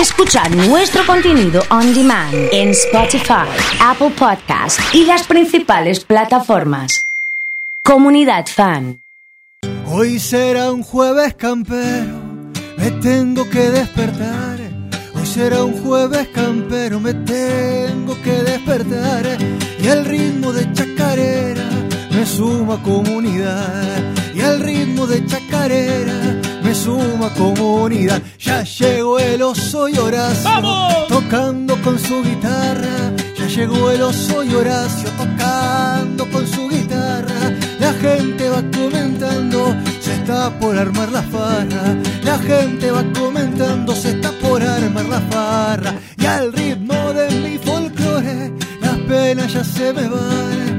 Escuchar nuestro contenido on demand en Spotify, Apple Podcast y las principales plataformas. Comunidad Fan. Hoy será un jueves campero, me tengo que despertar. Hoy será un jueves campero, me tengo que despertar. Y el ritmo de chacarera me suma comunidad. Y el ritmo de chacarera suma comunidad. Ya llegó el oso y Horacio tocando con su guitarra. Ya llegó el oso y Horacio tocando con su guitarra. La gente va comentando, se está por armar la farra. La gente va comentando, se está por armar la farra. Y al ritmo de mi folclore, las penas ya se me van.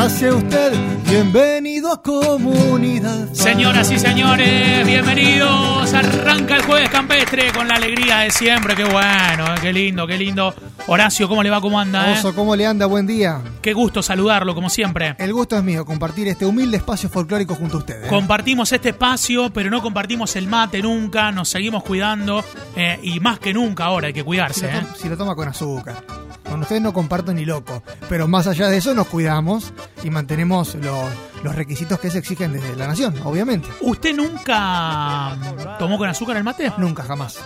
Pase usted, bienvenido a Comunidad. Señoras y señores, bienvenidos. Arranca el jueves campestre con la alegría de siempre. Qué bueno, eh, qué lindo, qué lindo. Horacio, ¿cómo le va? ¿Cómo anda? eh? Oso, ¿cómo le anda? Buen día. Qué gusto saludarlo, como siempre. El gusto es mío, compartir este humilde espacio folclórico junto a ustedes. Compartimos este espacio, pero no compartimos el mate nunca. Nos seguimos cuidando eh, y más que nunca ahora hay que si, cuidarse. lo eh. si lo toma con azúcar. Con ustedes no comparto ni loco. Pero más allá de eso, nos cuidamos y mantenemos los, los requisitos que se exigen desde la nación, obviamente. ¿Usted nunca mm, tomó con azúcar el mate? Nunca, jamás.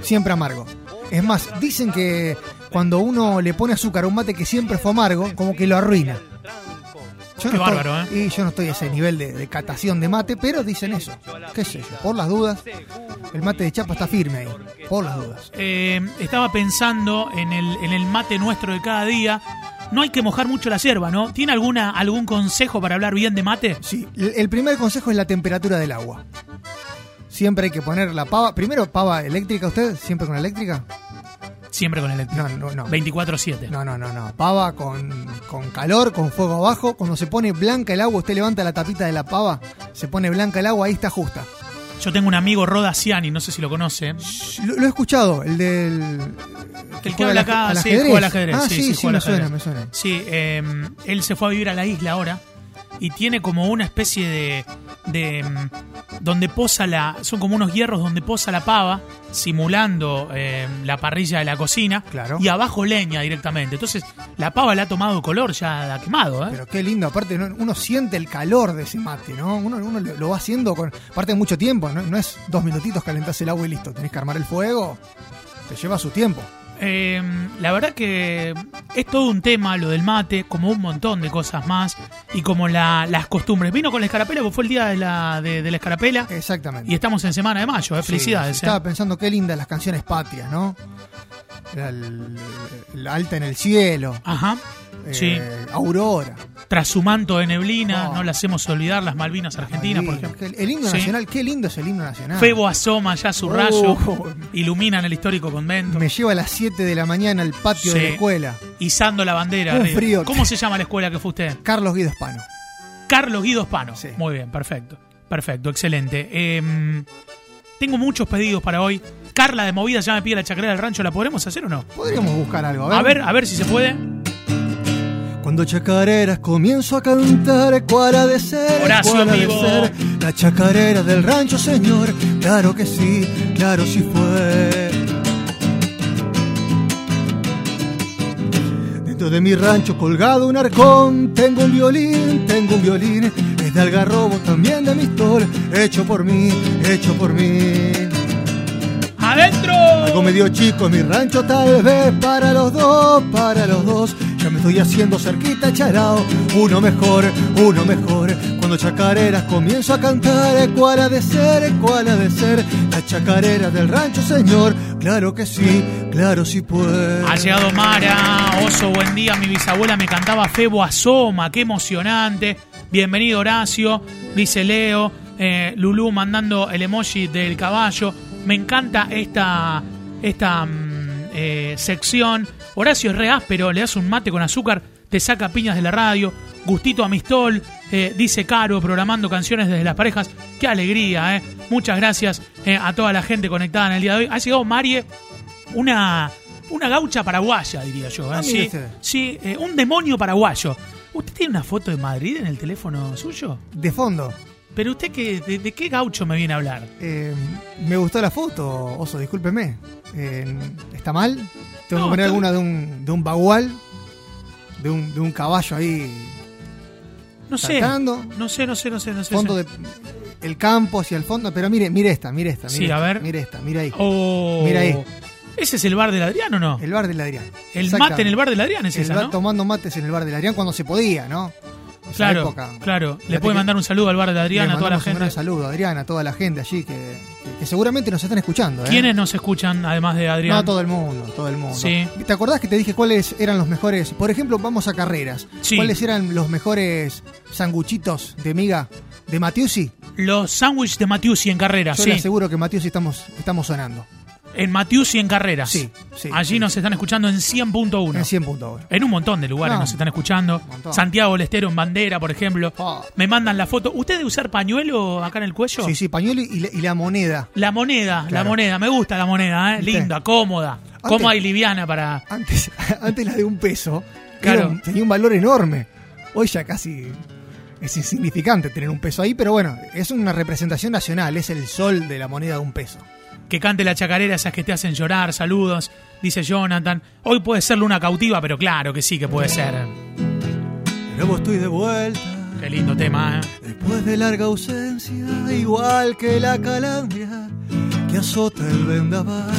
Siempre amargo. Es más, dicen que cuando uno le pone azúcar a un mate que siempre fue amargo, como que lo arruina. Yo Qué bárbaro, ¿eh? Y yo no estoy a ese nivel de, de catación de mate, pero dicen eso. ¿Qué sé yo? Por las dudas, el mate de chapa está firme ahí. Por las dudas. Eh, estaba pensando en el, en el mate nuestro de cada día. No hay que mojar mucho la hierba, ¿no? ¿Tiene alguna, algún consejo para hablar bien de mate? Sí, el el primer consejo es la temperatura del agua. Siempre hay que poner la pava. Primero, pava eléctrica, ¿usted? ¿Siempre con eléctrica? Siempre con eléctrico. No, no, no. 24-7. No, no, no, no. Pava con, con calor, con fuego abajo. Cuando se pone blanca el agua, usted levanta la tapita de la pava, se pone blanca el agua, ahí está justa. Yo tengo un amigo Roda Ciani, no sé si lo conoce. Lo, lo he escuchado, el del. El que habla acá, al sí, ajedrez. juega al ajedrez. Ah, sí, sí, sí, sí, juega me suena, me suena. Sí, eh, él se fue a vivir a la isla ahora y tiene como una especie de. de mm, donde posa la. Son como unos hierros donde posa la pava, simulando eh, la parrilla de la cocina. Claro. Y abajo leña directamente. Entonces, la pava le ha tomado color, ya la ha quemado, ¿eh? Pero qué lindo, aparte ¿no? uno siente el calor de ese mate, ¿no? Uno, uno lo lo va haciendo con, aparte de mucho tiempo, ¿no? No es dos minutitos calentás el agua y listo, tenés que armar el fuego, te lleva su tiempo. Eh, la verdad que es todo un tema lo del mate, como un montón de cosas más, y como la- las costumbres. Vino con la escarapela, porque fue el día de la, de, de la escarapela, Exactamente. y estamos en semana de mayo, ¿eh? Felicidades. sí, estaba ¿eh? pensando qué lindas las canciones patrias, ¿no? La alta en el cielo, Ajá, eh, sí. Aurora. Tras su manto de neblina, Oh. no le hacemos olvidar las Malvinas Argentinas, por Lindo, ejemplo. que El, el himno Sí. nacional, qué lindo es el himno nacional. Febo asoma ya su Oh. rayo, iluminan el histórico convento, Me lleva a las 7 de la mañana al patio de la escuela. izando la bandera. Un frío. ¿Cómo se llama la escuela que fue usted? Carlos Guido Espano. Carlos Guido Spano. Sí. Muy bien, perfecto. Perfecto, excelente. Eh, tengo muchos pedidos para hoy. Carla de Movida ya me pide la chacarera del rancho. ¿La podremos hacer o no? Podríamos buscar algo, A ver, a ver si se puede. Cuando chacareras comienzo a cantar, cuál ha de ser, Horacio cuál ha de vivo. ser la chacarera del rancho, señor. Claro que sí, claro sí fue. Dentro de mi rancho colgado un arcón, tengo un violín, tengo un violín, es de algarrobo también de mistol, hecho por mí, hecho por mí. ¡Adentro! Algo medio chico en mi rancho, tal vez para los dos, para los dos. Ya me estoy haciendo cerquita, charao. Uno mejor, uno mejor. Cuando chacareras comienzo a cantar, ¿cuál ha de ser, cuál ha de ser? La chacarera del rancho, señor. Claro que sí, claro sí puede. Ha llegado Mara, oso, buen día. Mi bisabuela me cantaba Febo Asoma, qué emocionante. Bienvenido Horacio, dice Leo. Eh, Lulú mandando el emoji del caballo. Me encanta esta, esta mm, eh, sección. Horacio es re áspero, le das un mate con azúcar, te saca piñas de la radio. Gustito Amistol, eh, dice Caro, programando canciones desde las parejas. Qué alegría, ¿eh? Muchas gracias eh, a toda la gente conectada en el día de hoy. Ha llegado Marie, una, una gaucha paraguaya, diría yo. ¿eh? Ah, sí, eh, un demonio paraguayo. ¿Usted tiene una foto de Madrid en el teléfono suyo? De fondo. Pero usted, qué, de, de qué gaucho me viene a hablar? Eh, me gustó la foto, Oso, discúlpeme. Eh, ¿Está mal? Tengo No, que poner alguna de un, de un bagual, de un, de un caballo ahí No sé. saltando. No sé, no sé, no sé, no sé. Fondo de el campo hacia el fondo, pero mire, mire esta, mire esta, mire Sí, esta, a ver. mire esta, mire ahí. Oh. Mira ahí. ¿Ese es el bar del Adrián o no? El, El bar del Adrián. mate en el bar del Adrián es El esa. Tomando mates en el bar del Adrián cuando se podía, ¿no? Claro, época. claro. Le puede mandar un saludo al bar del Adrián, Le a toda la un gente. gran saludo, Adrián, a toda la gente allí que, que- que seguramente nos están escuchando. ¿eh? ¿Quiénes nos escuchan además de Adrián? No, todo el mundo, todo el mundo. Sí. ¿Te acordás que te dije cuáles eran los mejores? Por ejemplo, vamos a carreras. Sí. ¿Cuáles eran los mejores sanguchitos de miga de Matiusi? Los sándwiches de Matiusi en carrera, Yo sí. le aseguro que Matiusi estamos, estamos sonando. En Matiusi en carreras. Sí, sí, Allí sí. nos están escuchando en 100.1. En 100.1. En un montón de lugares No. nos están escuchando. Santiago Lestero en bandera, por ejemplo. Ah. Me mandan la foto. ¿Usted debe usar pañuelo acá en el cuello? Sí, sí, pañuelo y la, y la moneda. La moneda, la moneda. Me gusta la moneda, ¿eh? Linda, cómoda. Antes- Cómoda y liviana para. Antes, antes la de un peso Claro. un- tenía un valor enorme. Hoy ya casi es insignificante tener un peso ahí, pero bueno, es una representación nacional, es el sol de la moneda de un peso. Que cante la chacarera, esas que te hacen llorar. Saludos, dice Jonathan. Hoy puede ser luna cautiva, pero claro que sí que puede ser. Pero estoy de vuelta. Qué lindo tema, ¿eh? Después de larga ausencia, igual que la calandria que azota el vendaval.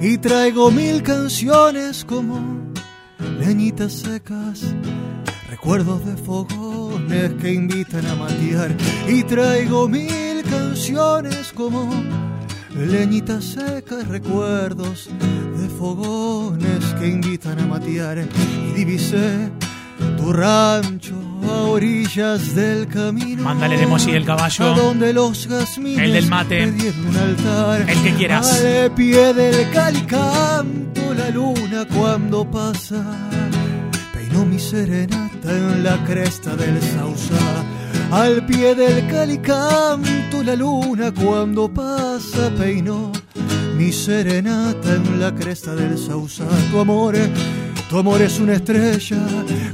Y traigo mil canciones como leñitas secas, recuerdos de fogones que invitan a matear. Y traigo mil canciones como leñitas secas, recuerdos de fogones que invitan a matear. Y divisé tu rancho a orillas del camino. Mándale el emoji del caballo. Donde los El del mate. un altar. El que quieras. Al pie del calicanto la luna cuando pasa. Peinó mi serenata en la cresta del Sausa. Al pie del calicanto la luna cuando pasa. Peinó mi serenata en la cresta del Sausa. Tu amor, tu amor es una estrella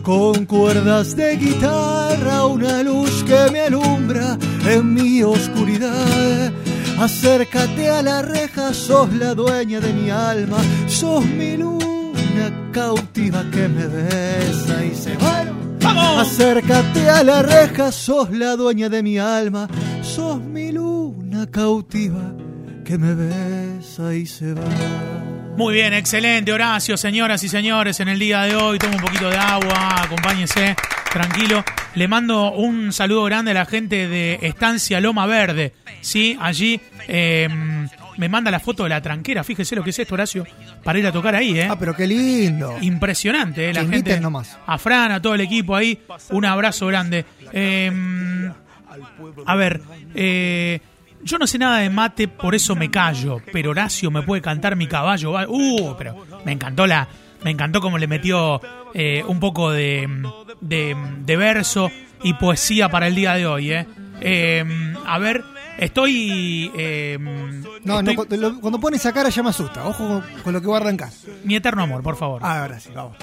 con cuerdas de guitarra, una luz que me alumbra en mi oscuridad. Acércate a la reja, sos la dueña de mi alma, sos mi luna cautiva que me besa y se va. ¡Vamos! Acércate a la reja, sos la dueña de mi alma, sos mi luna cautiva que me besa y se va. Muy bien, excelente, Horacio, señoras y señores, en el día de hoy. Toma un poquito de agua, acompáñese, tranquilo. Le mando un saludo grande a la gente de Estancia Loma Verde. Sí, allí eh, me manda la foto de la tranquera. Fíjese lo que es esto, Horacio, para ir a tocar ahí, ¿eh? Ah, pero qué lindo. Impresionante, ¿eh? La gente. nomás. A Fran, a todo el equipo ahí. Un abrazo grande. Eh, a ver, eh, yo no sé nada de mate, por eso me callo. Pero Horacio me puede cantar mi caballo. Uh, pero me encantó la. Me encantó como le metió eh, un poco de, de, de verso y poesía para el día de hoy, ¿eh? Eh, a ver, estoy. eh, No, no, estoy- cuando, lo- cuando pone esa cara ya me asusta. Ojo con, con lo que va a arrancar. Mi eterno amor, por favor. Ah, ahora sí, vamos.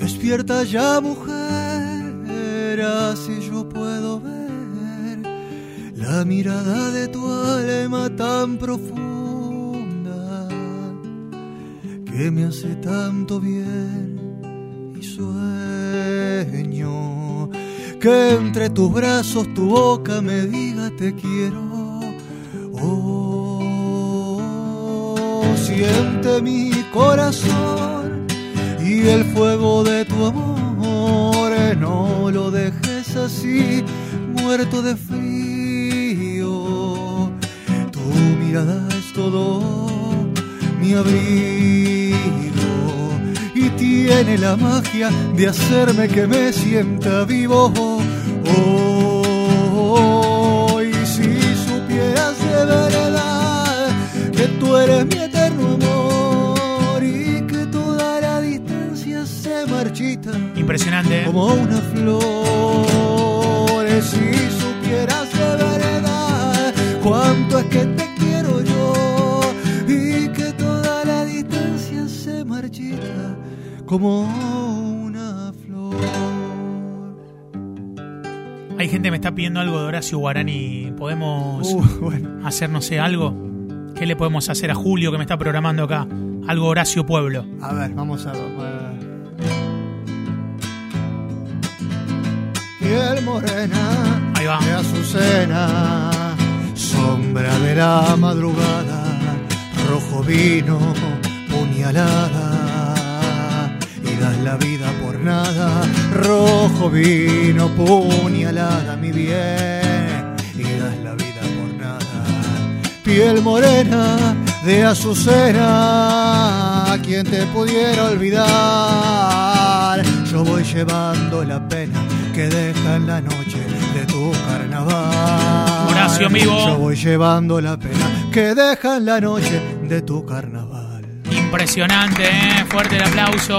Despierta ya, mujer, así yo puedo ver la mirada de tu alma tan profunda que me hace tanto bien y sueño que entre tus brazos tu boca me diga te quiero. Oh, siente mi corazón y el fuego de tu amor. No lo dejes así, muerto de frío. Tu mirada es todo mi abrigo tiene la magia de hacerme que me sienta vivo. Oh, y si supieras de verdad que tú eres mi eterno amor y que toda la distancia se marchita Impresionante, ¿eh? como una flor. Si supieras de verdad cuánto es que te quiero yo y que toda la distancia se marchita como una flor. Hay gente que me está pidiendo algo de Horacio Guarani. ¿Podemos Uh, bueno. hacer, no sé, algo? ¿Qué le podemos hacer a Julio que me está programando acá? Algo Horacio Pueblo. A ver, vamos a ver. Piel morena Ahí va. de azucena, sombra de la madrugada, rojo vino, puñalada, das la vida por nada, rojo vino, puñalada, mi bien, y das la vida por nada. Piel morena de azucena, quien te pudiera olvidar, yo voy llevando la pena que deja en la noche de tu carnaval. Horacio, amigo. Yo voy llevando la pena que deja en la noche de tu carnaval. Impresionante, ¿eh? fuerte el aplauso.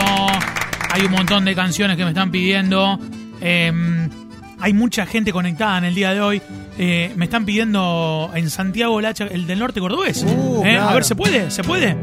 Hay un montón de canciones que me están pidiendo. Eh, hay mucha gente conectada en el día de hoy. Eh, me están pidiendo en Santiago Lacha, el del norte cordobés. Uh, Eh, claro. A ver, ¿se puede? ¿Se puede?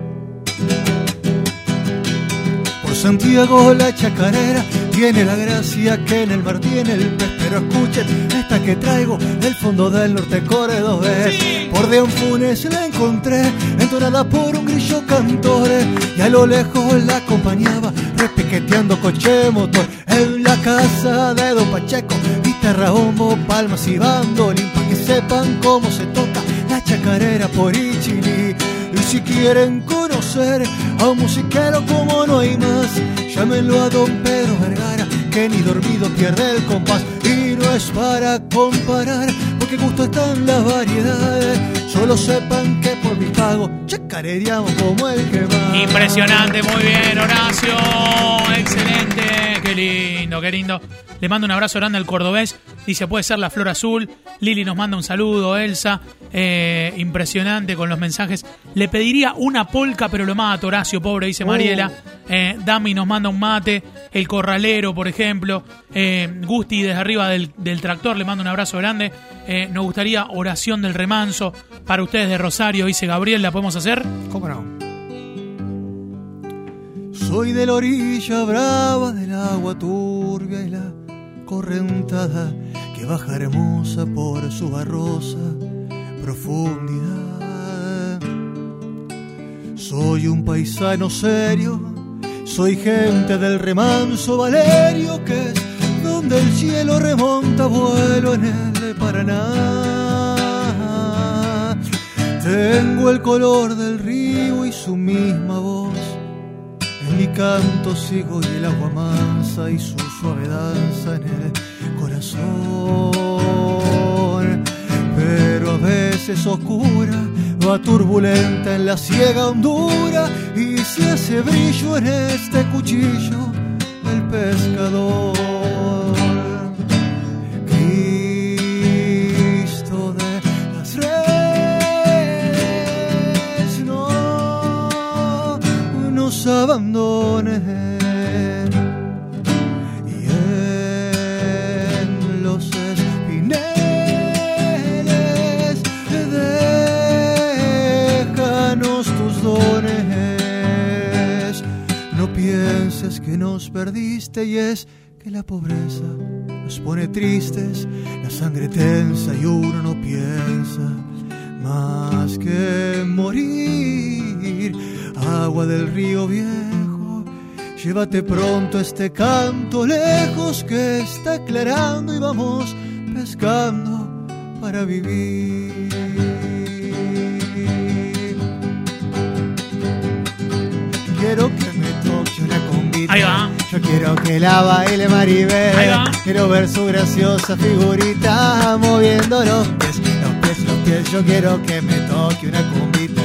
Santiago la chacarera tiene la gracia que en el mar tiene el pez. Pero escuchen esta que traigo del fondo del norte cordobés. Sí. Por de un Funes la encontré, entonada por un grillo cantor. Y a lo lejos la acompañaba, repiqueteando coche motor. En la casa de Don Pacheco, guitarra, bombo, palmas y bandolín. Pa' que sepan cómo se toca la chacarera por Ichilí. Y si quieren conocer a un musiquero como no hay más, llámenlo a don Pedro Vergara, que ni dormido pierde el compás. Y no es para comparar, porque gusto están las variedades. Solo sepan que por mi pago chacareríamos como el que va. Impresionante, muy bien, Horacio. Excelente. Qué lindo, qué lindo. Le mando un abrazo grande al cordobés. Dice, puede ser la flor azul. Lili nos manda un saludo, Elsa. Eh, impresionante con los mensajes. Le pediría una polca, pero lo mata Horacio, pobre, dice Mariela. Eh, Dami nos manda un mate. El corralero, por ejemplo. Eh, Gusti desde arriba del, del tractor, le mando un abrazo grande. Nos gustaría oración del remanso para ustedes de Rosario, dice Gabriel. ¿La podemos hacer? ¿Cómo no? Soy de la orilla brava del agua turbia y la correntada que baja hermosa por su barrosa profundidad. Soy un paisano serio, soy gente del remanso Valerio, que es donde el cielo remonta vuelo en el Paraná. Tengo el color del río y su misma voz. En mi canto sigo y el agua mansa y su suave danza en el corazón. Pero a veces oscura, va turbulenta en la ciega hondura y se hace brillo en este cuchillo el pescador. No pienses que nos perdiste y es que la pobreza nos pone tristes, la sangre tensa y uno no piensa más que morir. Agua del río viejo, llévate pronto este canto lejos que está aclarando y vamos pescando para vivir. Quiero que me toque una convita. Ahí va. Yo quiero que la baile Maribel. Ahí va. Quiero ver su graciosa figurita moviendo los pies, los pies, los pies. Yo quiero que me toque una cumbita.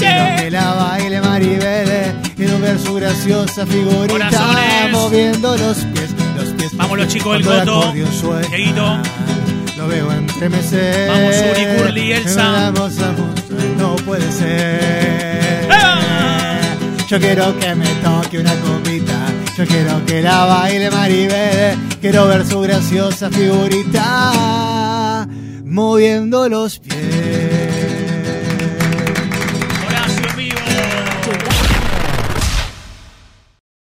Quiero que la baile Maribel. Quiero ver su graciosa figurita Corazones. moviendo los pies, los pies. Vamos los chicos del suena, Dieguito. Lo veo entremecer. Vamos, Uri, Curly, Elsa. Vamos no puede ser. ¡Ah! Yo quiero que me toque una copita. Yo quiero que la baile Maribel. Quiero ver su graciosa figurita moviendo los pies.